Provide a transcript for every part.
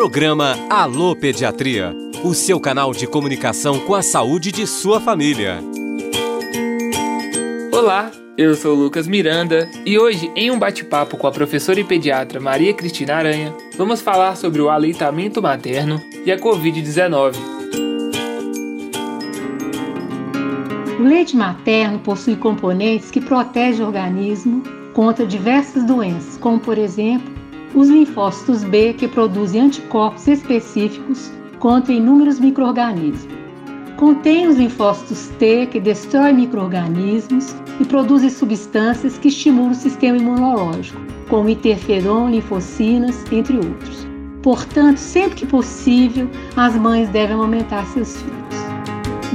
Programa Alô Pediatria, o seu canal de comunicação com a saúde de sua família. Olá, eu sou Lucas Miranda e hoje, em um bate-papo com a professora e pediatra Maria Cristina Aranha, vamos falar sobre o aleitamento materno e a Covid-19. O leite materno possui componentes que protegem o organismo contra diversas doenças, como por exemplo os linfócitos B, que produzem anticorpos específicos contra inúmeros microrganismos. Contém os linfócitos T, que destroem microrganismos e produzem substâncias que estimulam o sistema imunológico, como interferon, linfocinas, entre outros. Portanto, sempre que possível, as mães devem amamentar seus filhos.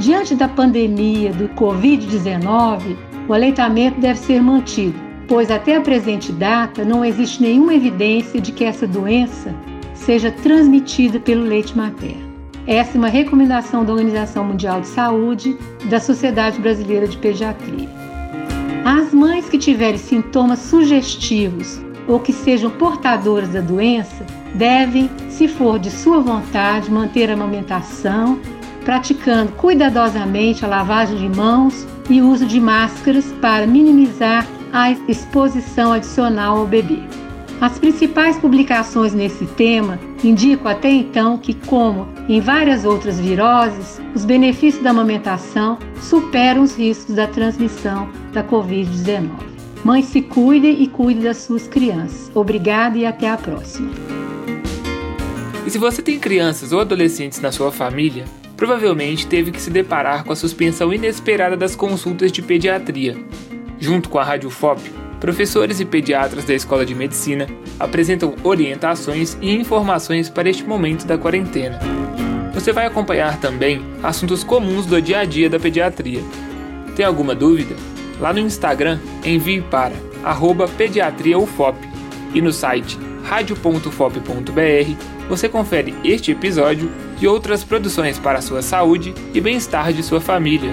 Diante da pandemia do Covid-19, o aleitamento deve ser mantido, pois até a presente data não existe nenhuma evidência de que essa doença seja transmitida pelo leite materno. Essa é uma recomendação da Organização Mundial de Saúde e da Sociedade Brasileira de Pediatria. As mães que tiverem sintomas sugestivos ou que sejam portadoras da doença devem, se for de sua vontade, manter a amamentação, praticando cuidadosamente a lavagem de mãos e uso de máscaras para minimizar a exposição adicional ao bebê. As principais publicações nesse tema indicam até então que, como em várias outras viroses, os benefícios da amamentação superam os riscos da transmissão da Covid-19. Mãe, se cuide e cuide das suas crianças. Obrigada e até a próxima. E se você tem crianças ou adolescentes na sua família, provavelmente teve que se deparar com a suspensão inesperada das consultas de pediatria, Junto com a Rádio FOP, professores e pediatras da Escola de Medicina apresentam orientações e informações para este momento da quarentena. Você vai acompanhar também assuntos comuns do dia a dia da pediatria. Tem alguma dúvida? Lá no Instagram, envie para pediatriaufop e no site radio.fop.br você confere este episódio e outras produções para a sua saúde e bem-estar de sua família.